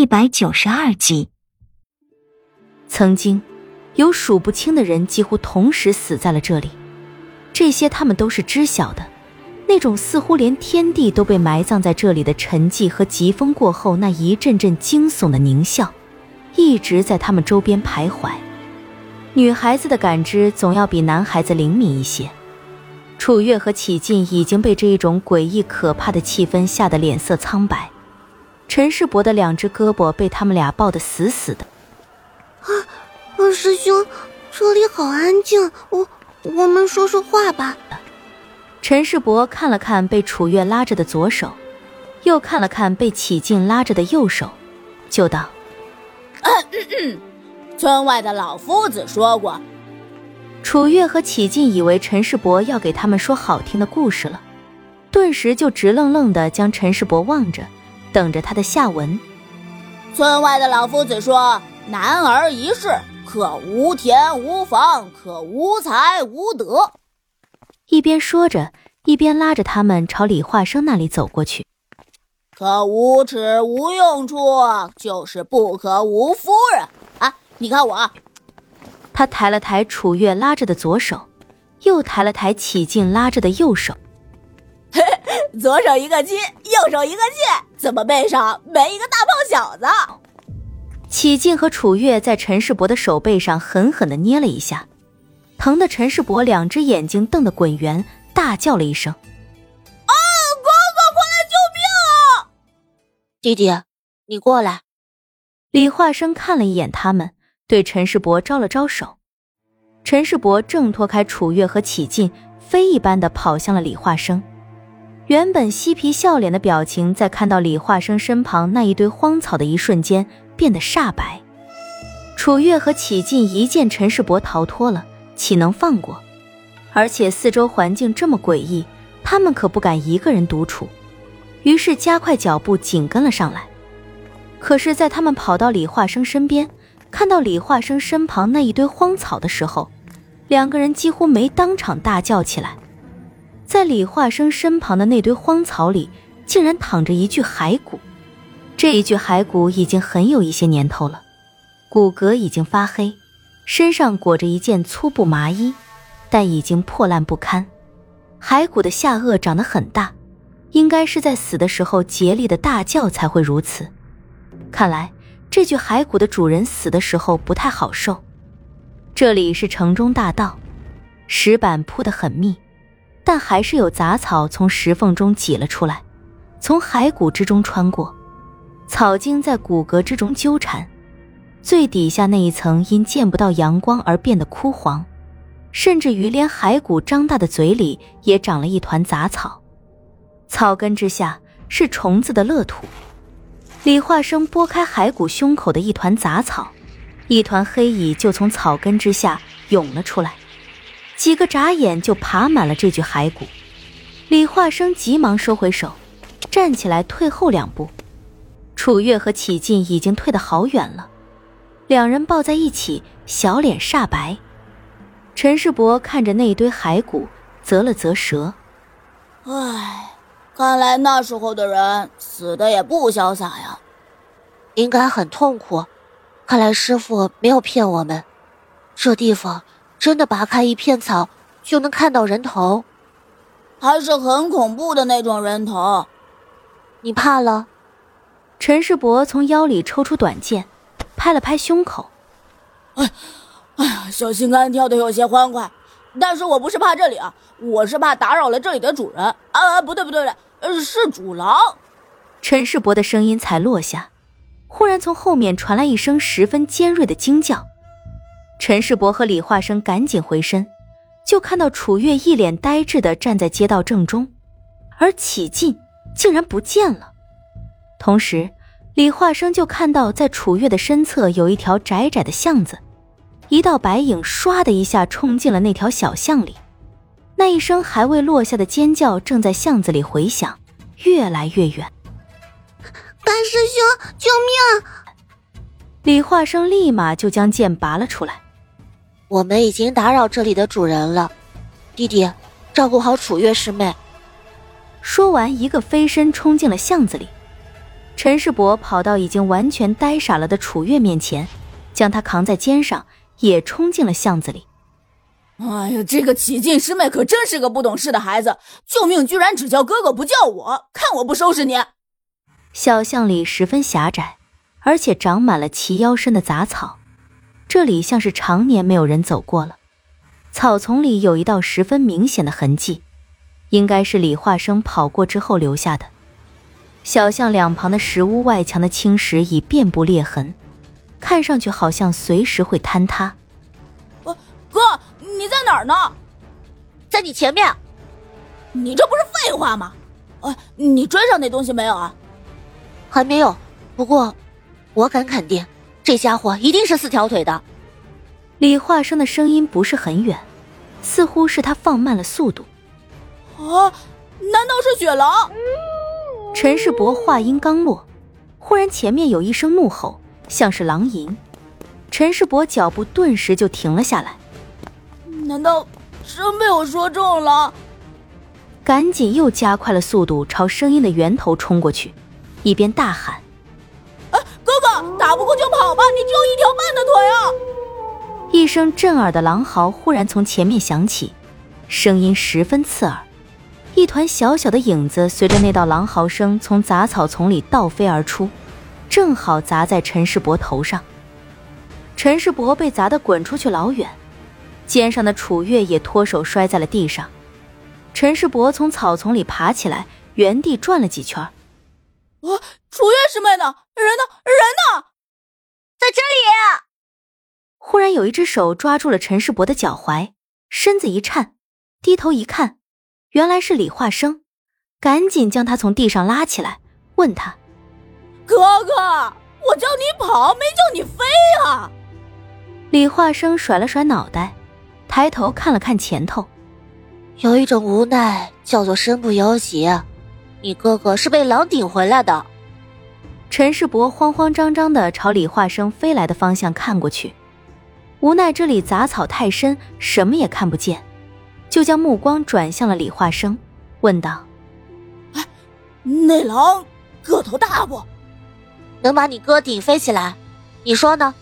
一百九十二集。曾经，有数不清的人几乎同时死在了这里，这些他们都是知晓的。那种似乎连天地都被埋葬在这里的沉寂和疾风过后那一阵阵惊悚的狞笑，一直在他们周边徘徊。女孩子的感知总要比男孩子灵敏一些。楚月和启进已经被这一种诡异可怕的气氛吓得脸色苍白。陈世伯的两只胳膊被他们俩抱得死死的。啊，二师兄，这里好安静，我我们说说话吧。陈世伯看了看被楚月拉着的左手，又看了看被启进拉着的右手，就道：“村外的老夫子说过。”楚月和启进以为陈世伯要给他们说好听的故事了，顿时就直愣愣的将陈世伯望着，等着他的下文。村外的老夫子说：“男儿一世，可无田无房，可无才无德。”一边说着，一边拉着他们朝李化生那里走过去。可无耻无用处，就是不可无夫人啊！你看我。他抬了抬楚月拉着的左手，又抬了抬启静拉着的右手。左手一个鸡，右手一个剑，怎么背上没一个大胖小子？启静和楚月在陈世伯的手背上狠狠的捏了一下。疼的陈世伯两只眼睛瞪得滚圆，大叫了一声：“啊！哥哥，快来救命啊！”弟弟，你过来。李化生看了一眼他们，对陈世伯招了招手。陈世伯挣脱开楚月和启进，飞一般的跑向了李化生。原本嬉皮笑脸的表情，在看到李化生身旁那一堆荒草的一瞬间，变得煞白。楚月和启进一见陈世伯逃脱了。岂能放过？而且四周环境这么诡异，他们可不敢一个人独处，于是加快脚步紧跟了上来。可是，在他们跑到李化生身边，看到李化生身旁那一堆荒草的时候，两个人几乎没当场大叫起来。在李化生身旁的那堆荒草里，竟然躺着一具骸骨。这一具骸骨已经很有一些年头了，骨骼已经发黑。身上裹着一件粗布麻衣，但已经破烂不堪。骸骨的下颚长得很大，应该是在死的时候竭力的大叫才会如此。看来这具骸骨的主人死的时候不太好受。这里是城中大道，石板铺得很密，但还是有杂草从石缝中挤了出来，从骸骨之中穿过，草茎在骨骼之中纠缠。最底下那一层因见不到阳光而变得枯黄，甚至于连骸骨张大的嘴里也长了一团杂草，草根之下是虫子的乐土。李化生拨开骸骨胸口的一团杂草，一团黑蚁就从草根之下涌了出来，几个眨眼就爬满了这具骸骨。李化生急忙收回手，站起来退后两步。楚月和启进已经退得好远了。两人抱在一起，小脸煞白。陈世伯看着那一堆骸骨，啧了啧舌：“唉，看来那时候的人死的也不潇洒呀，应该很痛苦。看来师傅没有骗我们，这地方真的拔开一片草就能看到人头，还是很恐怖的那种人头。你怕了？”陈世伯从腰里抽出短剑。拍了拍胸口，哎，哎呀，小心肝跳的有些欢快，但是我不是怕这里啊，我是怕打扰了这里的主人啊！不对不对不对，是主狼。陈世伯的声音才落下，忽然从后面传来一声十分尖锐的惊叫。陈世伯和李化生赶紧回身，就看到楚月一脸呆滞的站在街道正中，而启进竟然不见了，同时。李化生就看到，在楚月的身侧有一条窄窄的巷子，一道白影唰的一下冲进了那条小巷里。那一声还未落下的尖叫正在巷子里回响，越来越远。大师兄，救命！李化生立马就将剑拔了出来。我们已经打扰这里的主人了，弟弟，照顾好楚月师妹。说完，一个飞身冲进了巷子里。陈世伯跑到已经完全呆傻了的楚月面前，将她扛在肩上，也冲进了巷子里。哎呀，这个启进师妹可真是个不懂事的孩子！救命，居然只叫哥哥不叫我，看我不收拾你！小巷里十分狭窄，而且长满了齐腰深的杂草，这里像是常年没有人走过了。草丛里有一道十分明显的痕迹，应该是李化生跑过之后留下的。小巷两旁的石屋外墙的青石已遍布裂痕，看上去好像随时会坍塌。哥。你在哪儿呢？在你前面。你这不是废话吗？哎，你追上那东西没有啊？还没有。不过，我敢肯定，这家伙一定是四条腿的。李化生的声音不是很远，似乎是他放慢了速度。啊？难道是雪狼？陈世伯话音刚落，忽然前面有一声怒吼，像是狼吟。陈世伯脚步顿时就停了下来。难道真被我说中了？赶紧又加快了速度，朝声音的源头冲过去，一边大喊：“哎，哥哥，打不过就跑吧，你只有一条半的腿啊！”一声震耳的狼嚎忽然从前面响起，声音十分刺耳。一团小小的影子随着那道狼嚎声从杂草丛里倒飞而出，正好砸在陈世伯头上。陈世伯被砸得滚出去老远。肩上的楚月也脱手摔在了地上，陈世伯从草丛里爬起来，原地转了几圈。啊，楚月师妹呢？人呢？人呢？在这里！忽然有一只手抓住了陈世伯的脚踝，身子一颤，低头一看，原来是李化生，赶紧将他从地上拉起来，问他：“哥哥，我叫你跑，没叫你飞啊！”李化生甩了甩脑袋。抬头看了看前头，有一种无奈叫做身不由己。你哥哥是被狼顶回来的。陈世伯慌慌张张的朝李化生飞来的方向看过去，无奈这里杂草太深，什么也看不见，就将目光转向了李化生，问道：“哎，那狼个头大不？能把你哥顶飞起来？你说呢？”